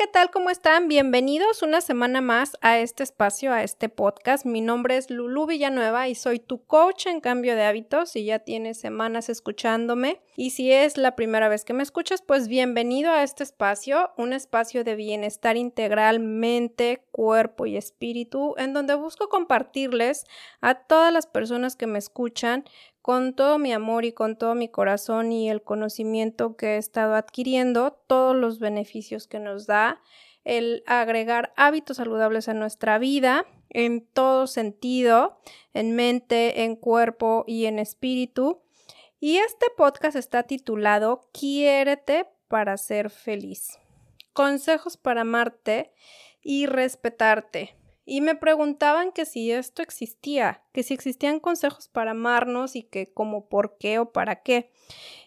¿qué tal? ¿Cómo están? Bienvenidos una semana más a este espacio, a este podcast. Mi nombre es Lulu Villanueva y soy tu coach en cambio de hábitos y ya tienes semanas escuchándome. Y si es la primera vez que me escuchas, pues bienvenido a este espacio, un espacio de bienestar integral, mente, cuerpo y espíritu, en donde busco compartirles a todas las personas que me escuchan con todo mi amor y con todo mi corazón y el conocimiento que he estado adquiriendo, todos los beneficios que nos da el agregar hábitos saludables a nuestra vida en todo sentido, en mente, en cuerpo y en espíritu. Y este podcast está titulado Quiérete para ser feliz. Consejos para amarte y respetarte. Y me preguntaban que si esto existía, que si existían consejos para amarnos y que como por qué o para qué.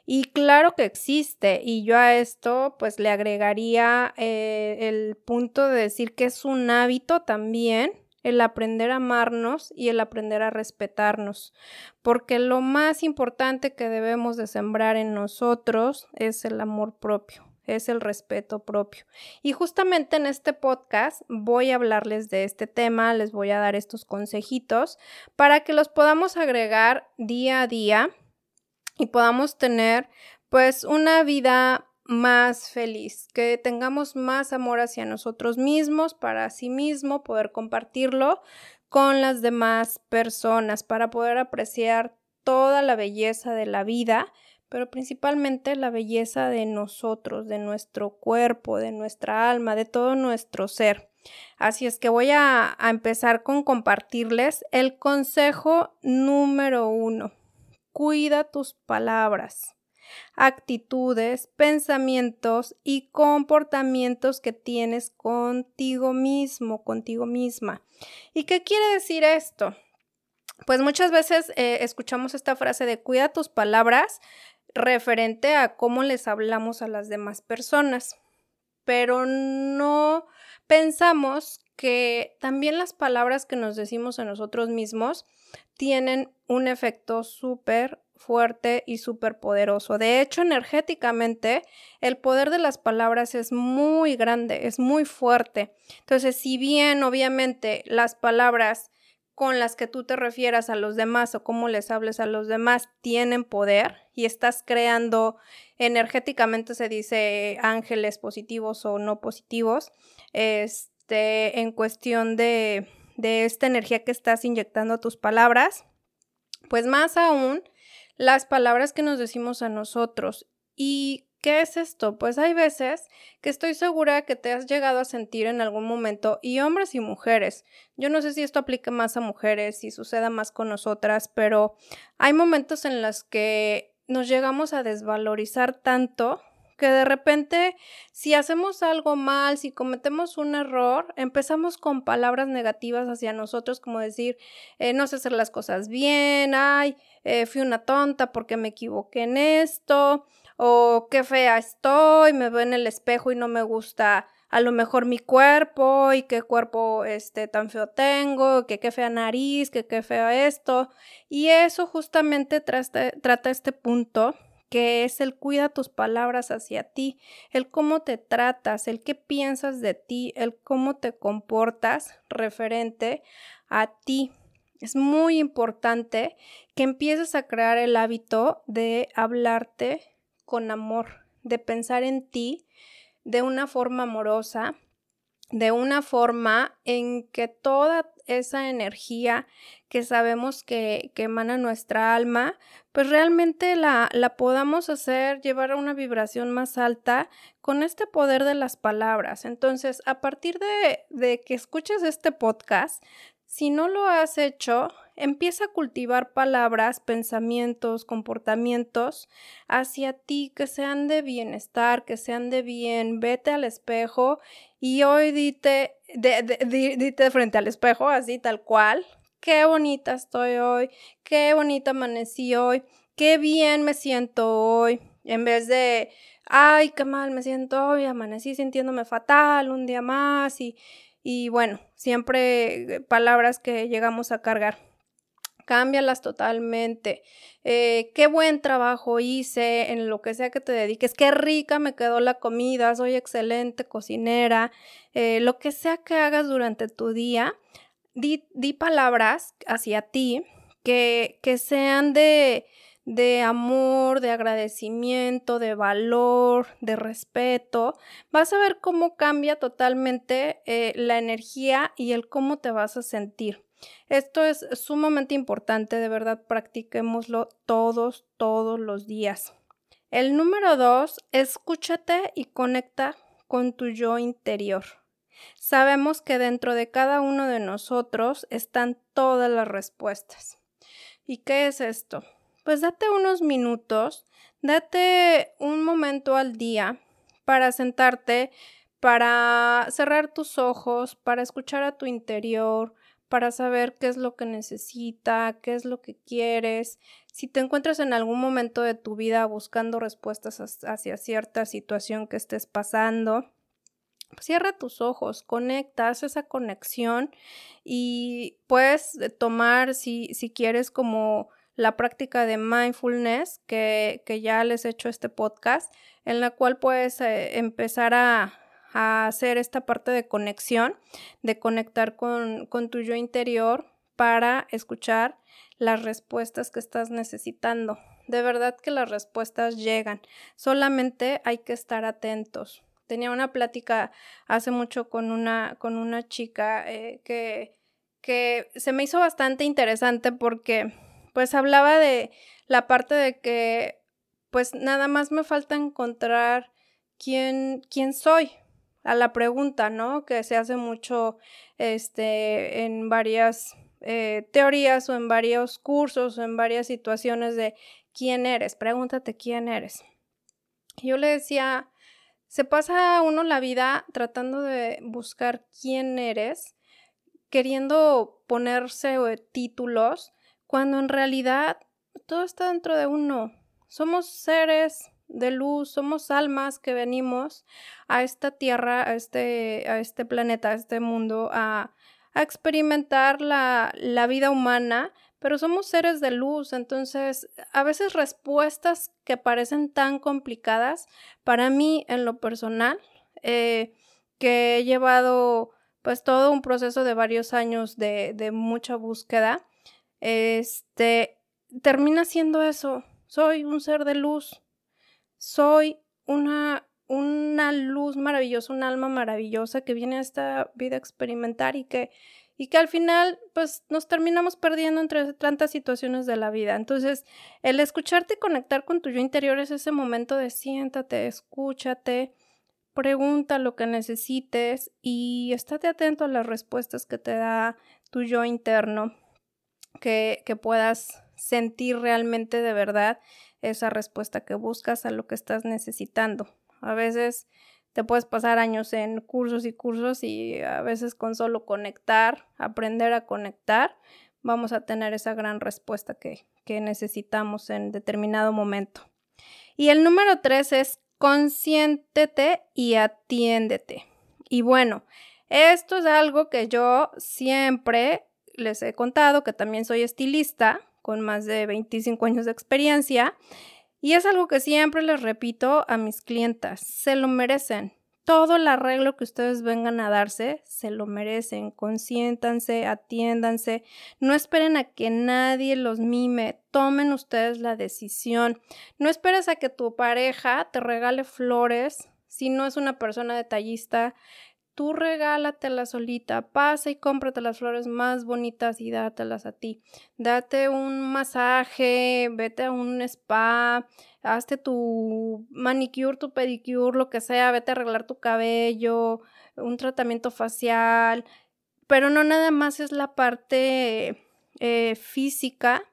Y claro que existe. Y yo a esto pues le agregaría eh, el punto de decir que es un hábito también el aprender a amarnos y el aprender a respetarnos, porque lo más importante que debemos de sembrar en nosotros es el amor propio es el respeto propio. Y justamente en este podcast voy a hablarles de este tema, les voy a dar estos consejitos para que los podamos agregar día a día y podamos tener pues una vida más feliz, que tengamos más amor hacia nosotros mismos, para sí mismo, poder compartirlo con las demás personas, para poder apreciar toda la belleza de la vida pero principalmente la belleza de nosotros, de nuestro cuerpo, de nuestra alma, de todo nuestro ser. Así es que voy a, empezar con compartirles el consejo número uno. Cuida tus palabras, actitudes, pensamientos y comportamientos que tienes contigo mismo, contigo misma. ¿Y qué quiere decir esto? Pues muchas veces eh, escuchamos esta frase de cuida tus palabras, referente a cómo les hablamos a las demás personas, pero no pensamos que también las palabras que nos decimos a nosotros mismos tienen un efecto súper fuerte y súper poderoso. De hecho, energéticamente, el poder de las palabras es muy grande, es muy fuerte. Entonces, si bien obviamente las palabras con las que tú te refieras a los demás o cómo les hables a los demás tienen poder y estás creando energéticamente se dice ángeles positivos o no positivos, este, en cuestión de, de esta energía que estás inyectando a tus palabras, pues más aún las palabras que nos decimos a nosotros. Y ¿Qué es esto? Pues hay veces que estoy segura que te has llegado a sentir en algún momento, y hombres y mujeres. Yo no sé si esto aplica más a mujeres, si suceda más con nosotras, pero hay momentos en los que nos llegamos a desvalorizar tanto que de repente si hacemos algo mal, si cometemos un error, empezamos con palabras negativas hacia nosotros como decir, eh, no sé hacer las cosas bien, ay, eh, fui una tonta porque me equivoqué en esto, o qué fea estoy, me veo en el espejo y no me gusta a lo mejor mi cuerpo y qué cuerpo este tan feo tengo, que qué fea nariz, que qué feo esto. Y eso justamente trata este punto que es el cuida tus palabras hacia ti, el cómo te tratas, el qué piensas de ti, el cómo te comportas referente a ti. Es muy importante que empieces a crear el hábito de hablarte con amor, de pensar en ti de una forma amorosa, de una forma en que toda esa energía que sabemos que, que emana nuestra alma, pues realmente la, la, podamos hacer llevar a una vibración más alta con este poder de las palabras. Entonces, a partir de, de que escuches este podcast, si no lo has hecho, empieza a cultivar palabras, pensamientos, comportamientos hacia ti que sean de bienestar, que sean de bien. Vete al espejo y hoy dite, de, dite frente al espejo, así tal cual. Qué bonita estoy hoy, qué bonita amanecí hoy, qué bien me siento hoy. En vez de, ay, qué mal me siento hoy, amanecí sintiéndome fatal un día más y, y bueno, siempre palabras que llegamos a cargar. Cámbialas totalmente. Eh, qué buen trabajo hice en lo que sea que te dediques, qué rica me quedó la comida, soy excelente cocinera, eh, lo que sea que hagas durante tu día, di, di palabras hacia ti que, que sean de, de amor, de agradecimiento, de valor, de respeto, vas a ver cómo cambia totalmente eh, la energía y el cómo te vas a sentir. Esto es sumamente importante, de verdad, practiquémoslo todos, todos los días. El número dos, escúchate y conecta con tu yo interior. Sabemos que dentro de cada uno de nosotros están todas las respuestas. ¿Y qué es esto? Pues date unos minutos, date un momento al día para sentarte, para cerrar tus ojos, para escuchar a tu interior, para saber qué es lo que necesita, qué es lo que quieres. Si te encuentras en algún momento de tu vida buscando respuestas hacia cierta situación que estés pasando, cierra tus ojos, conecta, haz esa conexión y puedes tomar, si, si quieres, como la práctica de mindfulness que, que, ya les he hecho este podcast, en la cual puedes eh, empezar a, a hacer esta parte de conexión, de conectar con, con tu yo interior para escuchar las respuestas que estás necesitando. De verdad que las respuestas llegan, solamente hay que estar atentos. Tenía una plática hace mucho con una, con una chica eh, que, que se me hizo bastante interesante porque pues hablaba de la parte de que pues nada más me falta encontrar quién, quién soy, a la pregunta, ¿no? Que se hace mucho este, en varias eh, teorías o en varios cursos o en varias situaciones de quién eres, pregúntate quién eres. Yo le decía, se pasa uno la vida tratando de buscar quién eres, queriendo ponerse eh, títulos, cuando en realidad todo está dentro de uno. Somos seres de luz, somos almas que venimos a esta tierra, a este, a este planeta, a este mundo, a, experimentar la, la vida humana, pero somos seres de luz, entonces a veces respuestas que parecen tan complicadas, para mí en lo personal, eh, que he llevado pues todo un proceso de varios años de, de mucha búsqueda, este, termina siendo eso, soy un ser de luz, soy una, una luz maravillosa, un alma maravillosa que viene a esta vida a experimentar y que, y que al final pues nos terminamos perdiendo entre tantas situaciones de la vida. Entonces, el escucharte y conectar con tu yo interior es ese momento de siéntate, escúchate, pregunta lo que necesites y estate atento a las respuestas que te da tu yo interno, que, que puedas sentir realmente de verdad esa respuesta que buscas a lo que estás necesitando. A veces te puedes pasar años en cursos y cursos y a veces con solo conectar, aprender a conectar, vamos a tener esa gran respuesta que, que necesitamos en determinado momento. Y el número tres es consiéntete y atiéndete. Y bueno, esto es algo que yo siempre les he contado, que también soy estilista, con más de 25 años de experiencia. Y es algo que siempre les repito a mis clientas, se lo merecen. Todo el arreglo que ustedes vengan a darse, se lo merecen. Consiéntanse, atiéndanse. No esperen a que nadie los mime. Tomen ustedes la decisión. No esperes a que tu pareja te regale flores si no es una persona detallista tú regálatelas solita, pasa y cómprate las flores más bonitas y dátelas a ti. Date un masaje, vete a un spa, hazte tu manicure, tu pedicure, lo que sea, vete a arreglar tu cabello, un tratamiento facial, pero no nada más es la parte eh, física,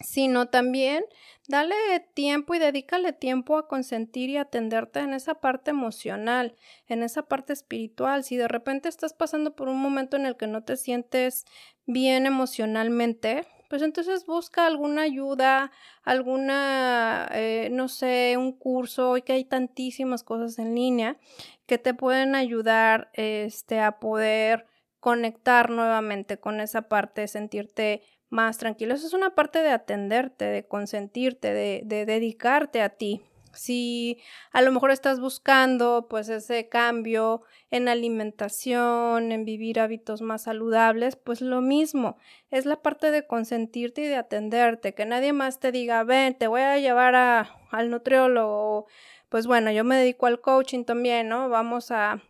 sino también Dale tiempo y dedícale tiempo a consentir y atenderte en esa parte emocional, en esa parte espiritual. Si de repente estás pasando por un momento en el que no te sientes bien emocionalmente, pues entonces busca alguna ayuda, alguna, eh, no sé, un curso, hoy que hay tantísimas cosas en línea que te pueden ayudar este, a poder conectar nuevamente con esa parte, sentirte más tranquilo. Eso es una parte de atenderte, de consentirte, de, de dedicarte a ti. Si a lo mejor estás buscando pues ese cambio en alimentación, en vivir hábitos más saludables, pues lo mismo, es la parte de consentirte y de atenderte, que nadie más te diga, ven, te voy a llevar a, al nutriólogo, pues bueno, yo me dedico al coaching también, ¿no? Vamos a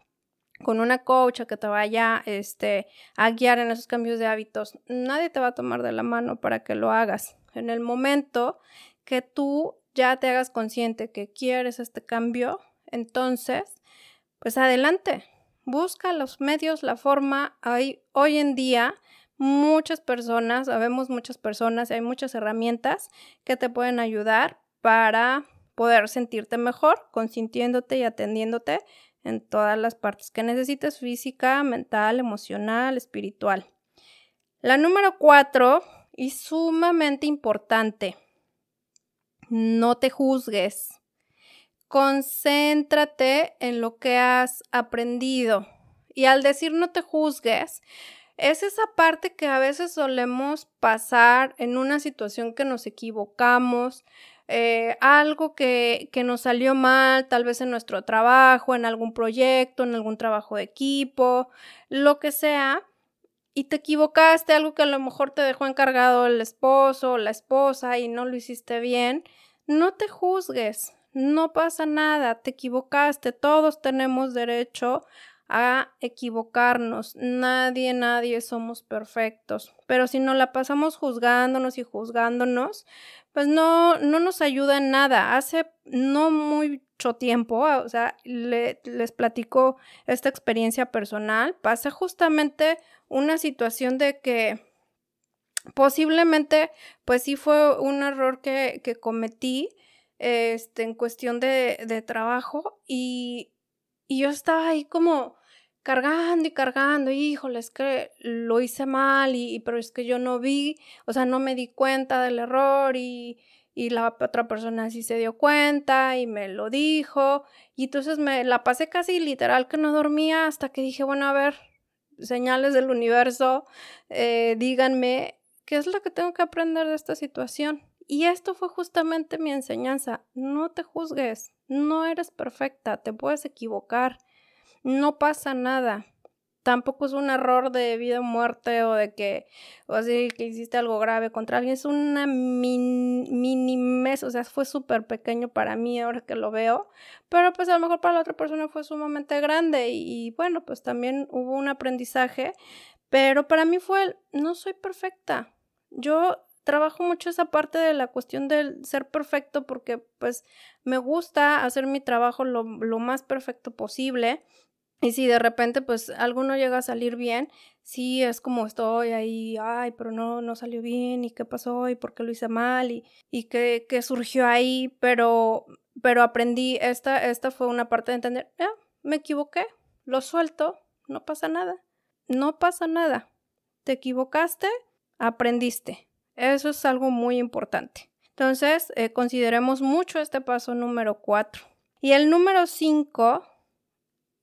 con una coach que te vaya este, a guiar en esos cambios de hábitos. Nadie te va a tomar de la mano para que lo hagas. En el momento que tú ya te hagas consciente que quieres este cambio, entonces, pues adelante, busca los medios, la forma. Hay hoy en día muchas personas, sabemos muchas personas, hay muchas herramientas que te pueden ayudar para poder sentirte mejor, consintiéndote y atendiéndote en todas las partes que necesites, física, mental, emocional, espiritual. La número cuatro, y sumamente importante, no te juzgues. Concéntrate en lo que has aprendido. Y al decir no te juzgues, es esa parte que a veces solemos pasar en una situación que nos equivocamos, eh, algo que, que, nos salió mal, tal vez en nuestro trabajo, en algún proyecto, en algún trabajo de equipo, lo que sea, y te equivocaste, algo que a lo mejor te dejó encargado el esposo o la esposa y no lo hiciste bien, no te juzgues, no pasa nada, te equivocaste, todos tenemos derecho a equivocarnos. Nadie, nadie somos perfectos. Pero si no la pasamos juzgándonos y juzgándonos, pues no, no nos ayuda en nada. Hace no mucho tiempo, o sea, les platico esta experiencia personal, pasa justamente una situación de que posiblemente, pues sí fue un error que, que cometí este, en cuestión de, de trabajo y, y, yo estaba ahí como cargando y cargando, híjole, es que lo hice mal y, pero es que yo no vi, o sea, no me di cuenta del error y, y la otra persona sí se dio cuenta y me lo dijo y entonces me la pasé casi literal que no dormía hasta que dije, bueno, a ver, señales del universo, eh, díganme qué es lo que tengo que aprender de esta situación. Y esto fue justamente mi enseñanza. No te juzgues, no eres perfecta, te puedes equivocar, no pasa nada. Tampoco es un error de vida o muerte o de que, o así, que hiciste algo grave contra alguien. Es una mini mes, o sea, fue súper pequeño para mí ahora que lo veo. Pero pues a lo mejor para la otra persona fue sumamente grande y, y bueno, pues también hubo un aprendizaje. Pero para mí fue, no soy perfecta. Yo trabajo mucho esa parte de la cuestión del ser perfecto porque pues me gusta hacer mi trabajo lo, lo más perfecto posible. Y si de repente pues algo no llega a salir bien, sí es como estoy ahí, ay, pero no, no salió bien, y qué pasó, y por qué lo hice mal, y, y qué, qué surgió ahí, pero, pero aprendí, esta, esta fue una parte de entender, ya, me equivoqué, lo suelto, no pasa nada, no pasa nada, te equivocaste, aprendiste, eso es algo muy importante. Entonces, eh, consideremos mucho este paso número 4. Y el número 5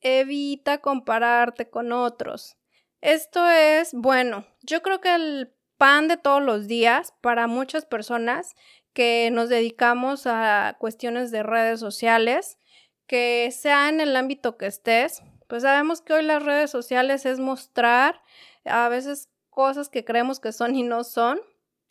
evita compararte con otros. Esto es, bueno, yo creo que el pan de todos los días para muchas personas que nos dedicamos a cuestiones de redes sociales, que sea en el ámbito que estés, pues sabemos que hoy las redes sociales es mostrar a veces cosas que creemos que son y no son,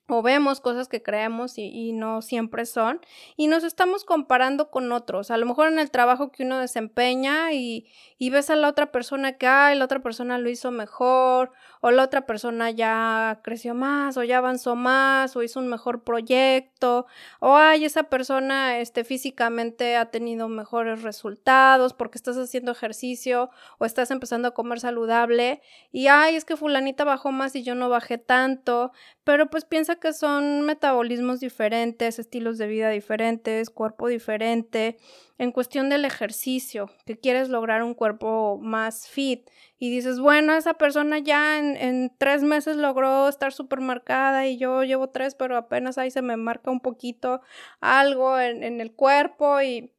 o vemos cosas que creemos y, no siempre son, y nos estamos comparando con otros, a lo mejor en el trabajo que uno desempeña y, y ves a la otra persona que, ay, la otra persona lo hizo mejor, o la otra persona ya creció más, o ya avanzó más, o hizo un mejor proyecto, o ay, esa persona este, físicamente ha tenido mejores resultados porque estás haciendo ejercicio o estás empezando a comer saludable, y ay, es que fulanita bajó más y yo no bajé tanto, pero pues piensa que son metabolismos diferentes, estilos de vida diferentes, cuerpo diferente. En cuestión del ejercicio, que quieres lograr un cuerpo más fit y dices, bueno, esa persona ya en, tres meses logró estar súper marcada y yo llevo tres, pero apenas ahí se me marca un poquito algo en, el cuerpo y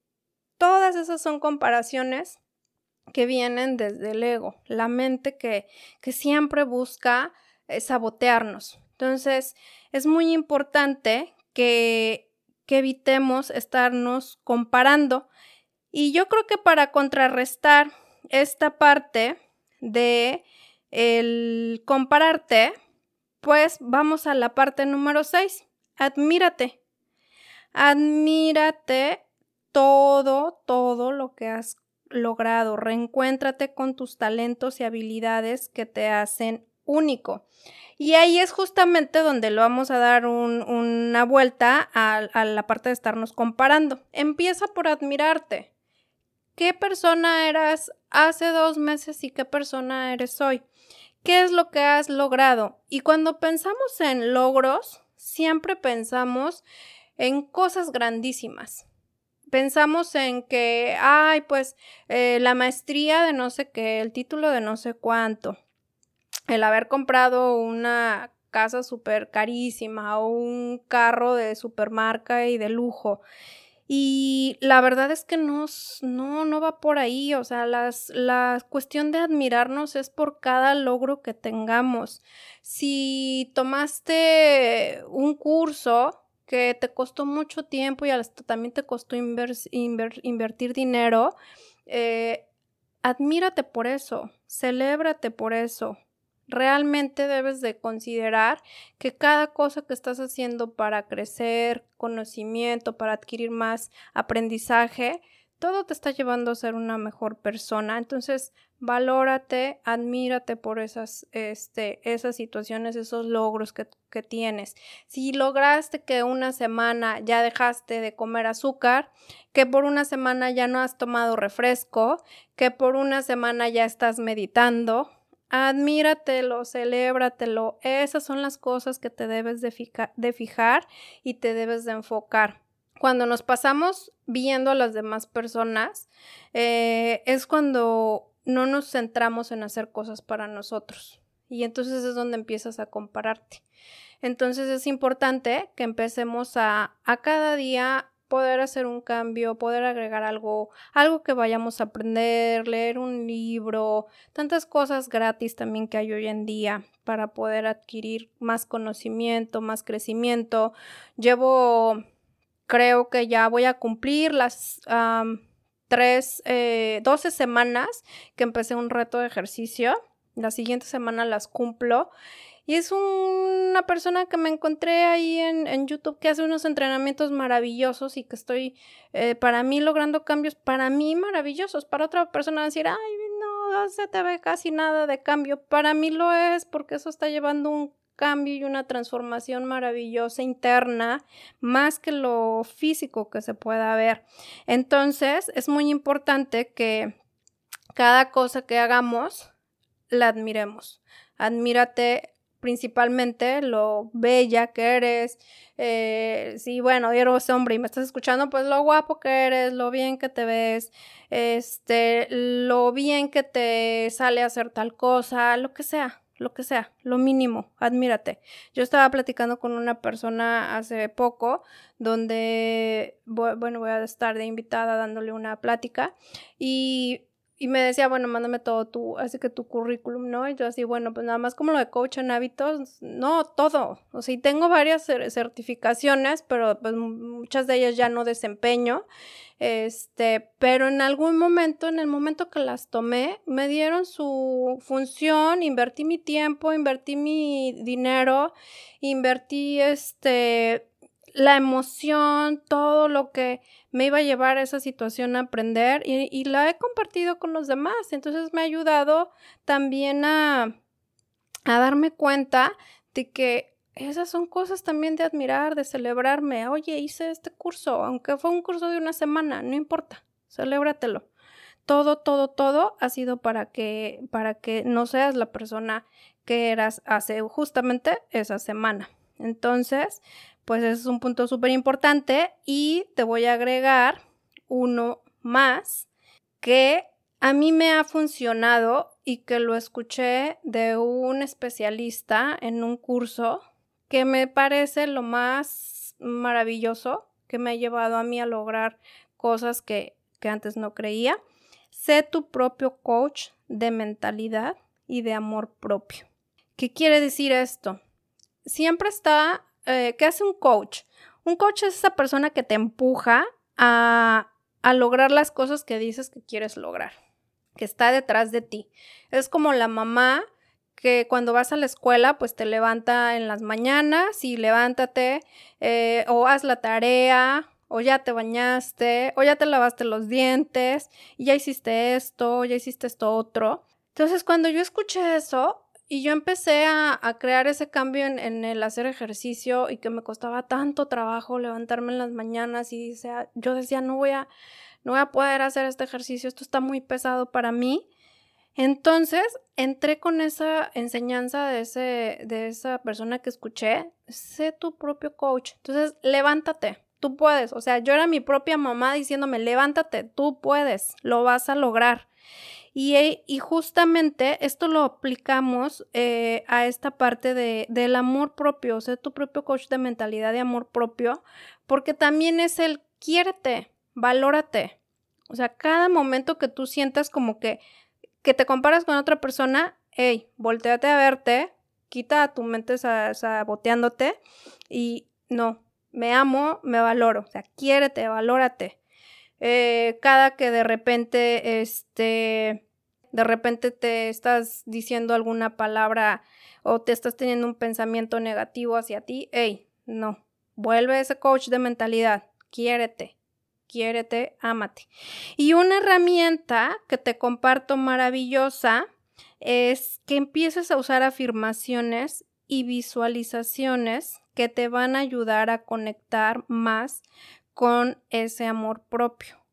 todas esas son comparaciones que vienen desde el ego, la mente que, que siempre busca eh, sabotearnos, Entonces, es muy importante que, que evitemos estarnos comparando. Y yo creo que para contrarrestar esta parte de el compararte, pues vamos a la parte número 6. Admírate. Admírate todo, todo lo que has logrado. Reencuéntrate con tus talentos y habilidades que te hacen único. Y ahí es justamente donde lo vamos a dar una vuelta a, a la parte de estarnos comparando. Empieza por admirarte. ¿Qué persona eras hace dos meses y qué persona eres hoy? ¿Qué es lo que has logrado? Y cuando pensamos en logros, siempre pensamos en cosas grandísimas. Pensamos en que, ay, pues eh, la maestría de no sé qué, el título de no sé cuánto, el haber comprado una casa súper carísima o un carro de supermarca y de lujo. Y la verdad es que no, no, no va por ahí, o sea, las, la cuestión de admirarnos es por cada logro que tengamos. Si tomaste un curso que te costó mucho tiempo y hasta también te costó invertir dinero, eh, admírate por eso, celébrate por eso, realmente debes de considerar que cada cosa que estás haciendo para crecer conocimiento, para adquirir más aprendizaje, todo te está llevando a ser una mejor persona. Entonces, valórate, admírate por esas, este, esas situaciones, esos logros que, que tienes. Si lograste que una semana ya dejaste de comer azúcar, que por una semana ya no has tomado refresco, que por una semana ya estás meditando, Admíratelo, celébratelo. Esas son las cosas que te debes de, fijar y te debes de enfocar. Cuando nos pasamos viendo a las demás personas, eh, es cuando no nos centramos en hacer cosas para nosotros. Y entonces es donde empiezas a compararte. Entonces es importante que empecemos a, a cada día poder hacer un cambio, poder agregar algo, algo que vayamos a aprender, leer un libro, tantas cosas gratis también que hay hoy en día para poder adquirir más conocimiento, más crecimiento. Llevo, creo que ya voy a cumplir las tres, eh, 12 semanas que empecé un reto de ejercicio. La siguiente semana las cumplo y es una persona que me encontré ahí en, YouTube que hace unos entrenamientos maravillosos y que estoy, eh, para mí, logrando cambios, para mí, maravillosos. Para otra persona decir, ay, no, se te ve casi nada de cambio. Para mí lo es porque eso está llevando un cambio y una transformación maravillosa interna, más que lo físico que se pueda ver. Entonces, es muy importante que cada cosa que hagamos la admiremos. Admírate principalmente lo bella que eres. Eh, si, bueno, eres hombre y me estás escuchando, pues lo guapo que eres, lo bien que te ves, este, lo bien que te sale hacer tal cosa, lo que sea, lo que sea, lo mínimo, admírate. Yo estaba platicando con una persona hace poco donde, bueno, voy a estar de invitada dándole una plática y y me decía, bueno, mándame todo tu, así que tu currículum, ¿no? Y yo así, bueno, pues nada más como lo de coach en hábitos, no, todo. O sea, y tengo varias certificaciones, pero pues muchas de ellas ya no desempeño. Este, pero en algún momento, en el momento que las tomé, me dieron su función, invertí mi tiempo, invertí mi dinero, invertí este la emoción, todo lo que me iba a llevar a esa situación a aprender y, la he compartido con los demás. Entonces me ha ayudado también a, a darme cuenta de que esas son cosas también de admirar, de celebrarme. Oye, hice este curso, aunque fue un curso de una semana, no importa, celébratelo. Todo, todo, todo ha sido para que, para que no seas la persona que eras hace justamente esa semana. Entonces, pues ese es un punto súper importante y te voy a agregar uno más que a mí me ha funcionado y que lo escuché de un especialista en un curso que me parece lo más maravilloso que me ha llevado a mí a lograr cosas que, que antes no creía. Sé tu propio coach de mentalidad y de amor propio. ¿Qué quiere decir esto? siempre está, eh, ¿qué hace un coach? Un coach es esa persona que te empuja a, a lograr las cosas que dices que quieres lograr, que está detrás de ti. Es como la mamá que cuando vas a la escuela, pues te levanta en las mañanas y levántate eh, o haz la tarea o ya te bañaste o ya te lavaste los dientes y ya hiciste esto, ya hiciste esto otro. Entonces cuando yo escuché eso, y yo empecé a, crear ese cambio en, el hacer ejercicio y que me costaba tanto trabajo levantarme en las mañanas y yo decía, no voy a, no voy a poder hacer este ejercicio, esto está muy pesado para mí. Entonces entré con esa enseñanza de, ese, de esa persona que escuché, sé tu propio coach. Entonces, levántate, tú puedes. O sea, yo era mi propia mamá diciéndome, levántate, tú puedes, lo vas a lograr. Y, y justamente esto lo aplicamos eh, a esta parte de, del amor propio, o sea, tu propio coach de mentalidad de amor propio, porque también es el quiérete, valórate. O sea, cada momento que tú sientas como que, que te comparas con otra persona, hey, volteate a verte, quita tu mente saboteándote y no, me amo, me valoro. O sea, quiérete, valórate. Eh, cada que de repente, este, de repente te estás diciendo alguna palabra o te estás teniendo un pensamiento negativo hacia ti, hey, no, vuelve ese coach de mentalidad, quiérete, quiérete, ámate. Y una herramienta que te comparto maravillosa es que empieces a usar afirmaciones y visualizaciones que te van a ayudar a conectar más con ese amor propio.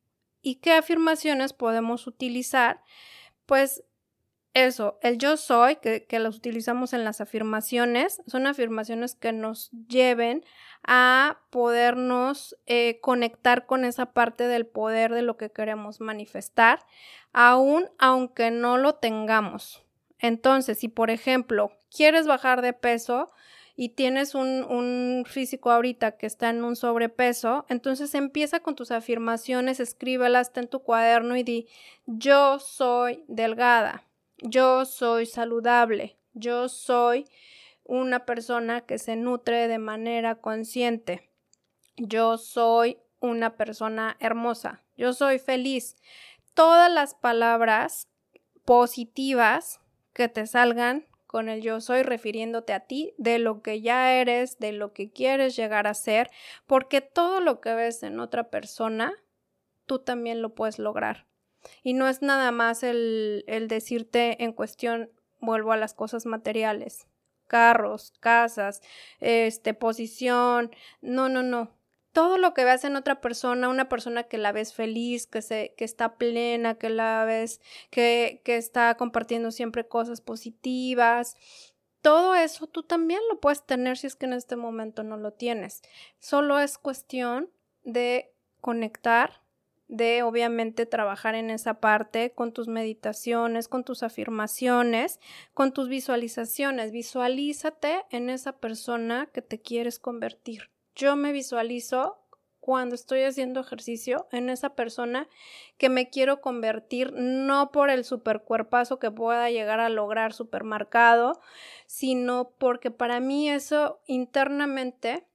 ¿Y qué afirmaciones podemos utilizar? Pues eso, el yo soy, que, que los utilizamos en las afirmaciones, son afirmaciones que nos lleven a podernos eh, conectar con esa parte del poder de lo que queremos manifestar, aún aunque no lo tengamos. Entonces, si por ejemplo quieres bajar de peso, y tienes un, un, físico ahorita que está en un sobrepeso, entonces empieza con tus afirmaciones, escríbelas, en tu cuaderno y di, yo soy delgada, yo soy saludable, yo soy una persona que se nutre de manera consciente, yo soy una persona hermosa, yo soy feliz. Todas las palabras positivas que te salgan con el yo soy refiriéndote a ti, de lo que ya eres, de lo que quieres llegar a ser, porque todo lo que ves en otra persona, tú también lo puedes lograr. Y no es nada más el, el decirte en cuestión, vuelvo a las cosas materiales, carros, casas, este, posición, no, no, no todo lo que veas en otra persona, una persona que la ves feliz, que, se, que está plena, que la ves, que, que está compartiendo siempre cosas positivas, todo eso tú también lo puedes tener si es que en este momento no lo tienes. Solo es cuestión de conectar, de obviamente trabajar en esa parte con tus meditaciones, con tus afirmaciones, con tus visualizaciones. Visualízate en esa persona que te quieres convertir yo me visualizo cuando estoy haciendo ejercicio en esa persona que me quiero convertir, no por el supercuerpazo que pueda llegar a lograr supermarcado, sino porque para mí eso internamente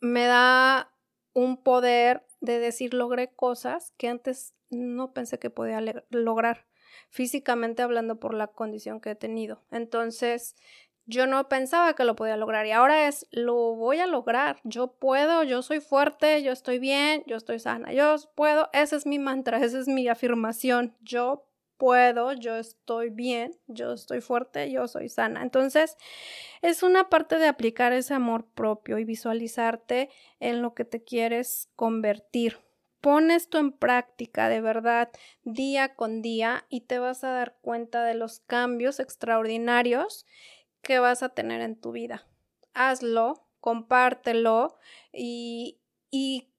me da un poder de decir logré cosas que antes no pensé que podía lograr físicamente hablando por la condición que he tenido. Entonces, yo no pensaba que lo podía lograr y ahora es, lo voy a lograr, yo puedo, yo soy fuerte, yo estoy bien, yo estoy sana, yo puedo, ese es mi mantra, esa es mi afirmación, yo puedo, yo estoy bien, yo estoy fuerte, yo soy sana. Entonces, es una parte de aplicar ese amor propio y visualizarte en lo que te quieres convertir. Pon esto en práctica de verdad día con día y te vas a dar cuenta de los cambios extraordinarios que vas a tener en tu vida. Hazlo, compártelo y, y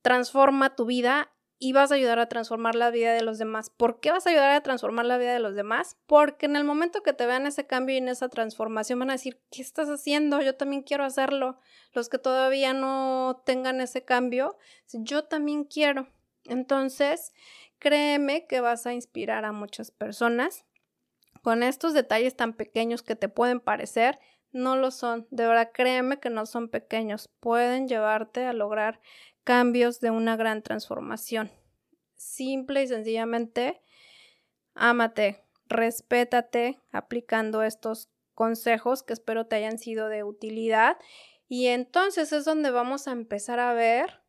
transforma tu vida y vas a ayudar a transformar la vida de los demás. ¿Por qué vas a ayudar a transformar la vida de los demás? Porque en el momento que te vean ese cambio y en esa transformación van a decir, ¿qué estás haciendo? Yo también quiero hacerlo. Los que todavía no tengan ese cambio, yo también quiero. Entonces, créeme que vas a inspirar a muchas personas con estos detalles tan pequeños que te pueden parecer, no lo son. De verdad, créeme que no son pequeños. Pueden llevarte a lograr cambios de una gran transformación. Simple y sencillamente, ámate, respétate aplicando estos consejos que espero te hayan sido de utilidad. Y entonces es donde vamos a empezar a ver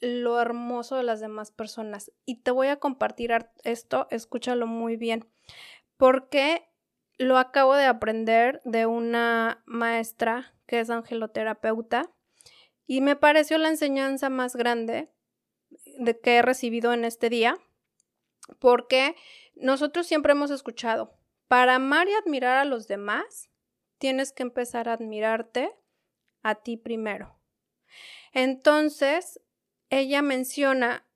lo hermoso de las demás personas. Y te voy a compartir esto, escúchalo muy bien, porque lo acabo de aprender de una maestra que es angeloterapeuta y me pareció la enseñanza más grande de que he recibido en este día, porque nosotros siempre hemos escuchado, para amar y admirar a los demás, tienes que empezar a admirarte a ti primero. Entonces, ella menciona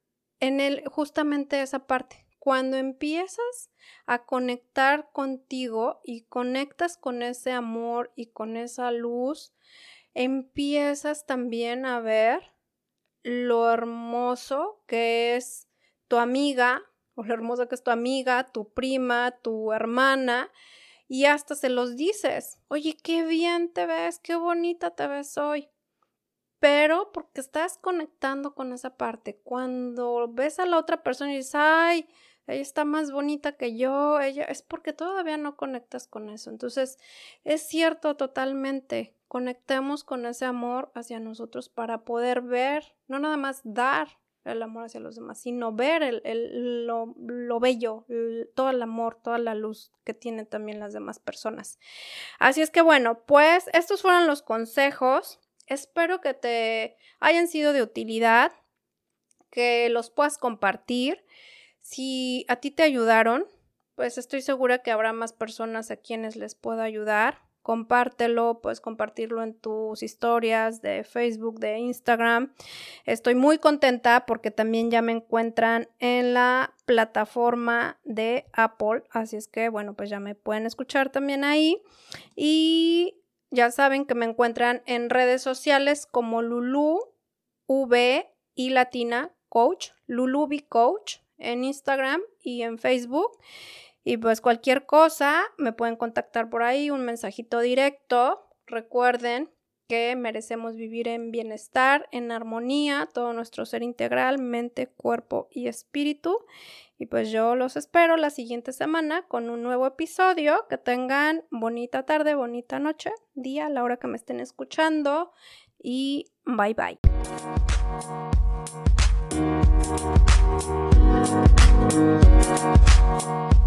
en él justamente esa parte. Cuando empiezas a conectar contigo y conectas con ese amor y con esa luz, empiezas también a ver lo hermoso que es tu amiga, o lo hermoso que es tu amiga, tu prima, tu hermana, y hasta se los dices, oye, qué bien te ves, qué bonita te ves hoy pero porque estás conectando con esa parte. Cuando ves a la otra persona y dices, ay, ella está más bonita que yo, ella es porque todavía no conectas con eso. Entonces, es cierto totalmente, conectemos con ese amor hacia nosotros para poder ver, no nada más dar el amor hacia los demás, sino ver el, lo, lo, bello, todo el amor, toda la luz que tienen también las demás personas. Así es que bueno, pues estos fueron los consejos Espero que te hayan sido de utilidad, que los puedas compartir. Si a ti te ayudaron, pues estoy segura que habrá más personas a quienes les pueda ayudar. Compártelo, puedes compartirlo en tus historias de Facebook, de Instagram. Estoy muy contenta porque también ya me encuentran en la plataforma de Apple, así es que bueno, pues ya me pueden escuchar también ahí. Y ya saben que me encuentran en redes sociales como Lulu V y Latina Coach, Lulubi Coach en Instagram y en Facebook. Y pues cualquier cosa me pueden contactar por ahí, un mensajito directo. Recuerden que merecemos vivir en bienestar, en armonía, todo nuestro ser integral, mente, cuerpo y espíritu. Y pues yo los espero la siguiente semana con un nuevo episodio. Que tengan bonita tarde, bonita noche, día, la hora que me estén escuchando. Y bye bye. Thank you.